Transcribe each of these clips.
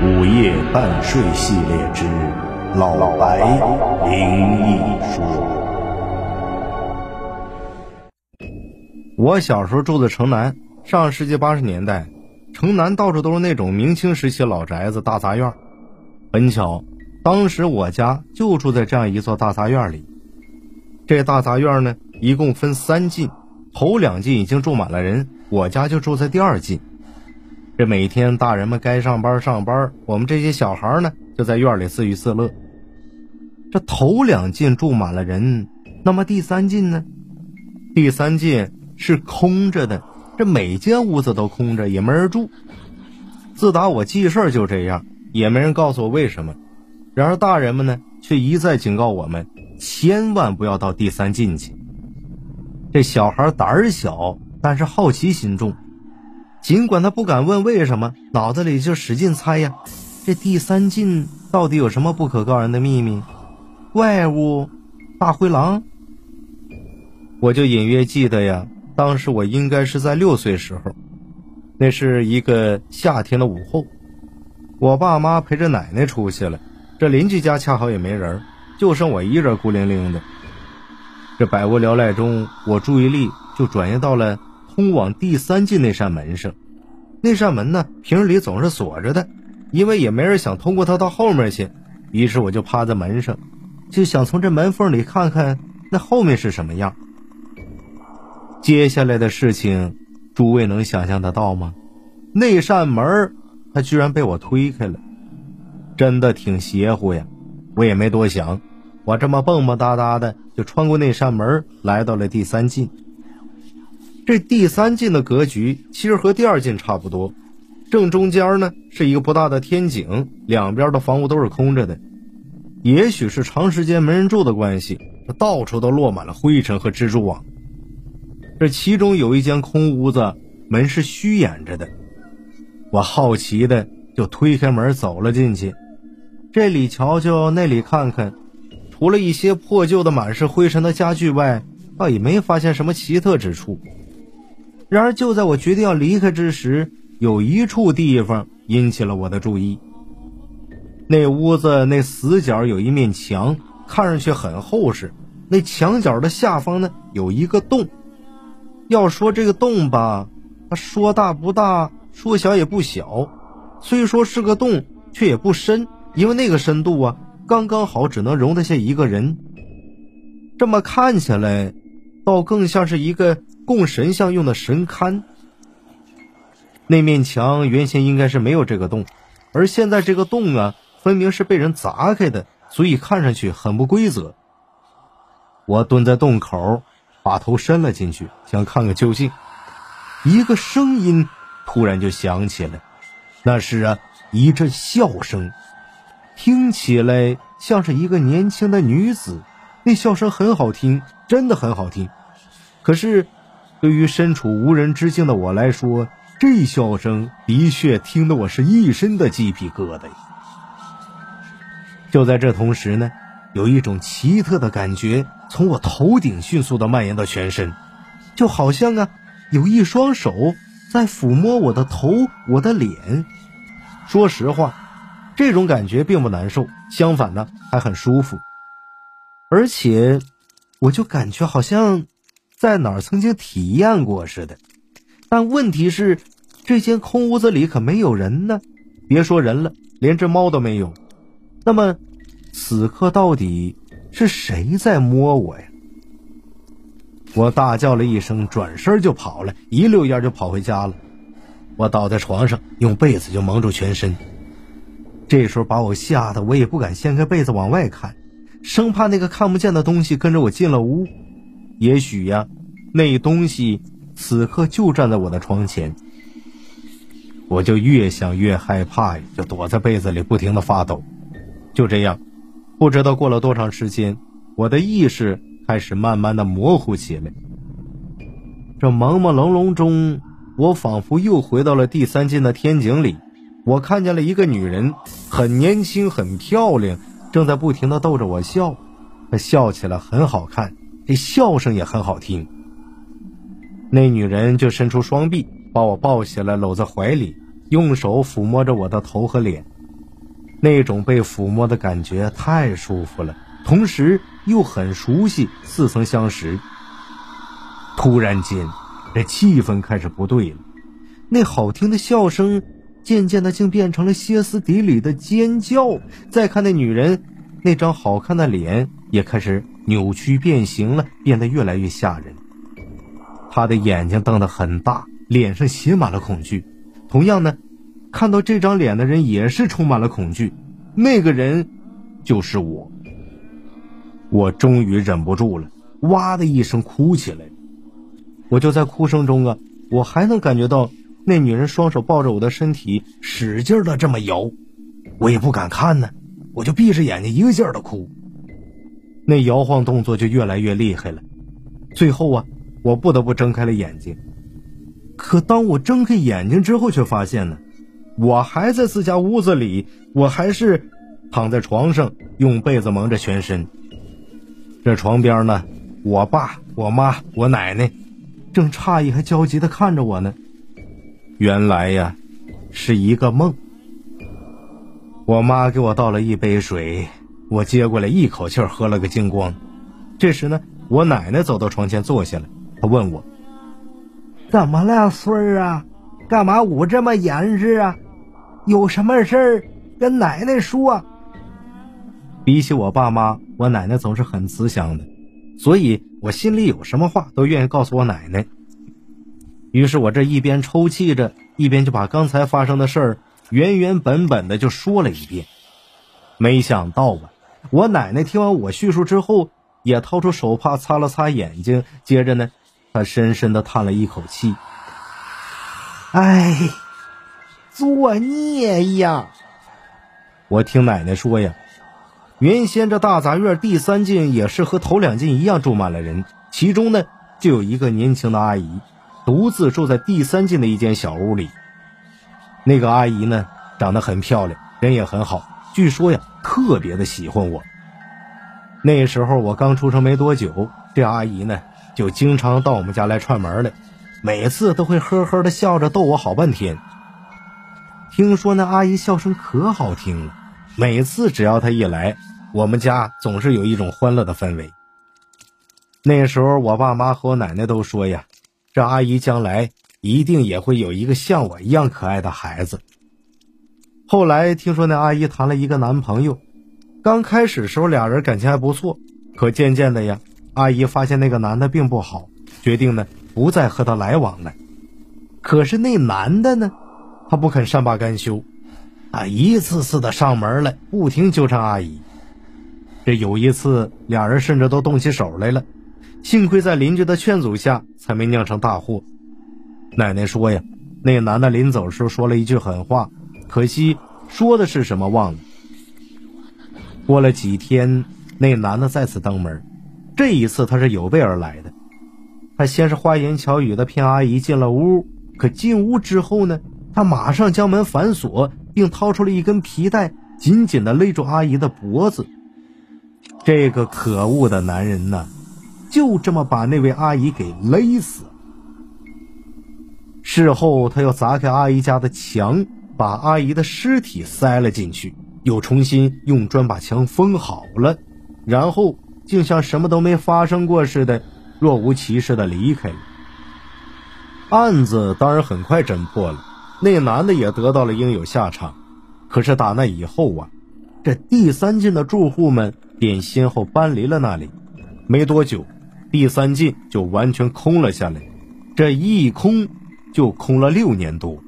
午夜半睡系列之老白灵异说。我小时候住的城南，上世纪八十年代，城南到处都是那种明清时期老宅子、大杂院。很巧，当时我家就住在这样一座大杂院里。这大杂院呢，一共分三进，头两进已经住满了人，我家就住在第二进。这每天大人们该上班上班，我们这些小孩呢就在院里自娱自乐。这头两进住满了人，那么第三进呢？第三进是空着的，这每间屋子都空着，也没人住。自打我记事就这样，也没人告诉我为什么。然而大人们呢，却一再警告我们，千万不要到第三进去。这小孩胆儿小，但是好奇心重。尽管他不敢问为什么，脑子里就使劲猜呀。这第三进到底有什么不可告人的秘密？怪物？大灰狼？我就隐约记得呀，当时我应该是在六岁时候，那是一个夏天的午后，我爸妈陪着奶奶出去了，这邻居家恰好也没人，就剩我一人孤零零的。这百无聊赖中，我注意力就转移到了。通往第三进那扇门上，那扇门呢，平日里总是锁着的，因为也没人想通过它到后面去。于是我就趴在门上，就想从这门缝里看看那后面是什么样。接下来的事情，诸位能想象得到吗？那扇门，它居然被我推开了，真的挺邪乎呀！我也没多想，我这么蹦蹦哒哒的就穿过那扇门，来到了第三进。这第三进的格局其实和第二进差不多，正中间呢是一个不大的天井，两边的房屋都是空着的。也许是长时间没人住的关系，这到处都落满了灰尘和蜘蛛网。这其中有一间空屋子，门是虚掩着的。我好奇的就推开门走了进去，这里瞧瞧，那里看看，除了一些破旧的满是灰尘的家具外，倒也没发现什么奇特之处。然而，就在我决定要离开之时，有一处地方引起了我的注意。那屋子那死角有一面墙，看上去很厚实。那墙角的下方呢，有一个洞。要说这个洞吧，它说大不大，说小也不小。虽说是个洞，却也不深，因为那个深度啊，刚刚好只能容得下一个人。这么看起来，倒更像是一个。供神像用的神龛，那面墙原先应该是没有这个洞，而现在这个洞啊，分明是被人砸开的，所以看上去很不规则。我蹲在洞口，把头伸了进去，想看个究竟。一个声音突然就响起来，那是啊一阵笑声，听起来像是一个年轻的女子，那笑声很好听，真的很好听。可是。对于身处无人之境的我来说，这笑声的确听得我是一身的鸡皮疙瘩。就在这同时呢，有一种奇特的感觉从我头顶迅速的蔓延到全身，就好像啊，有一双手在抚摸我的头、我的脸。说实话，这种感觉并不难受，相反呢，还很舒服。而且，我就感觉好像。在哪儿曾经体验过似的，但问题是，这间空屋子里可没有人呢。别说人了，连只猫都没有。那么，此刻到底是谁在摸我呀？我大叫了一声，转身就跑了，一溜烟就跑回家了。我倒在床上，用被子就蒙住全身。这时候把我吓得，我也不敢掀开被子往外看，生怕那个看不见的东西跟着我进了屋。也许呀，那东西此刻就站在我的床前。我就越想越害怕呀，就躲在被子里不停的发抖。就这样，不知道过了多长时间，我的意识开始慢慢的模糊起来。这朦朦胧胧中，我仿佛又回到了第三进的天井里。我看见了一个女人，很年轻，很漂亮，正在不停的逗着我笑。她笑起来很好看。这笑声也很好听。那女人就伸出双臂，把我抱起来，搂在怀里，用手抚摸着我的头和脸。那种被抚摸的感觉太舒服了，同时又很熟悉，似曾相识。突然间，这气氛开始不对了，那好听的笑声渐渐的竟变成了歇斯底里的尖叫。再看那女人，那张好看的脸也开始扭曲变形了，变得越来越吓人。他的眼睛瞪得很大，脸上写满了恐惧。同样呢。看到这张脸的人也是充满了恐惧，那个人就是我。我终于忍不住了，哇的一声哭起来。我就在哭声中啊，我还能感觉到那女人双手抱着我的身体，使劲的这么摇。我也不敢看呢，我就闭着眼睛一个劲儿的哭。那摇晃动作就越来越厉害了，最后啊，我不得不睁开了眼睛。可当我睁开眼睛之后，却发现呢。我还在自家屋子里，我还是躺在床上，用被子蒙着全身。这床边呢，我爸、我妈、我奶奶正诧异还焦急的看着我呢。原来呀，是一个梦。我妈给我倒了一杯水，我接过来一口气喝了个精光。这时呢，我奶奶走到床前坐下来，她问我：“怎么了，孙儿啊？干嘛捂这么严实啊？”有什么事儿跟奶奶说。比起我爸妈，我奶奶总是很慈祥的，所以我心里有什么话都愿意告诉我奶奶。于是我这一边抽泣着，一边就把刚才发生的事儿原原本本的就说了一遍。没想到吧，我奶奶听完我叙述之后，也掏出手帕擦了擦眼睛，接着呢，她深深的叹了一口气：“哎。”作孽呀！我听奶奶说呀，原先这大杂院第三进也是和头两进一样住满了人，其中呢就有一个年轻的阿姨，独自住在第三进的一间小屋里。那个阿姨呢长得很漂亮，人也很好，据说呀特别的喜欢我。那时候我刚出生没多久，这阿姨呢就经常到我们家来串门来，每次都会呵呵的笑着逗我好半天。听说那阿姨笑声可好听了，每次只要她一来，我们家总是有一种欢乐的氛围。那时候我爸妈和我奶奶都说呀，这阿姨将来一定也会有一个像我一样可爱的孩子。后来听说那阿姨谈了一个男朋友，刚开始时候俩人感情还不错，可渐渐的呀，阿姨发现那个男的并不好，决定呢不再和他来往了。可是那男的呢？他不肯善罢甘休，他一次次的上门来，不停纠缠阿姨。这有一次，俩人甚至都动起手来了。幸亏在邻居的劝阻下，才没酿成大祸。奶奶说呀，那男的临走时说了一句狠话，可惜说的是什么忘了。过了几天，那男的再次登门，这一次他是有备而来的。他先是花言巧语的骗阿姨进了屋，可进屋之后呢？他马上将门反锁，并掏出了一根皮带，紧紧的勒住阿姨的脖子。这个可恶的男人呢，就这么把那位阿姨给勒死。事后，他又砸开阿姨家的墙，把阿姨的尸体塞了进去，又重新用砖把墙封好了，然后竟像什么都没发生过似的，若无其事的离开了。案子当然很快侦破了。那男的也得到了应有下场，可是打那以后啊，这第三进的住户们便先后搬离了那里，没多久，第三进就完全空了下来，这一空就空了六年多。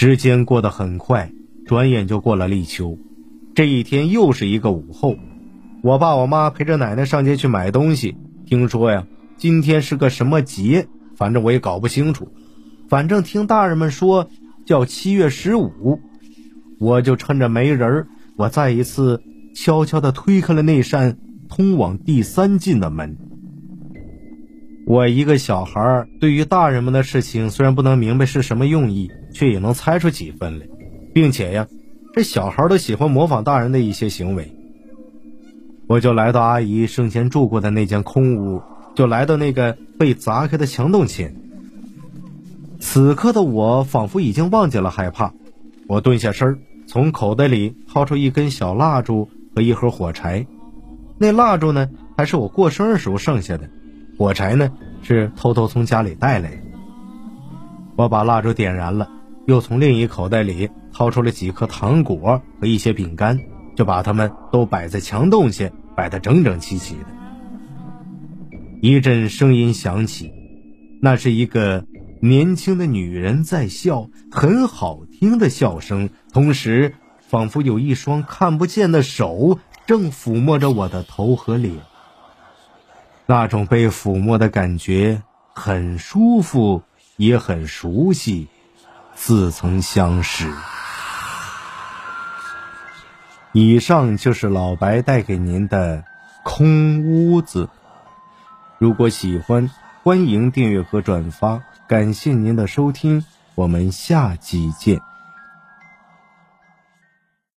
时间过得很快，转眼就过了立秋，这一天又是一个午后，我爸我妈陪着奶奶上街去买东西，听说呀，今天是个什么节，反正我也搞不清楚。反正听大人们说叫七月十五，我就趁着没人我再一次悄悄地推开了那扇通往第三进的门。我一个小孩对于大人们的事情虽然不能明白是什么用意，却也能猜出几分来，并且呀，这小孩都喜欢模仿大人的一些行为。我就来到阿姨生前住过的那间空屋，就来到那个被砸开的墙洞前。此刻的我仿佛已经忘记了害怕，我蹲下身从口袋里掏出一根小蜡烛和一盒火柴。那蜡烛呢，还是我过生日时候剩下的；火柴呢，是偷偷从家里带来的。我把蜡烛点燃了，又从另一口袋里掏出了几颗糖果和一些饼干，就把它们都摆在墙洞下，摆得整整齐齐的。一阵声音响起，那是一个年轻的女人在笑，很好听的笑声，同时仿佛有一双看不见的手正抚摸着我的头和脸。那种被抚摸的感觉很舒服。也很熟悉，似曾相识。以上就是老白带给您的空屋子。如果喜欢，欢迎订阅和转发。感谢您的收听，我们下集见。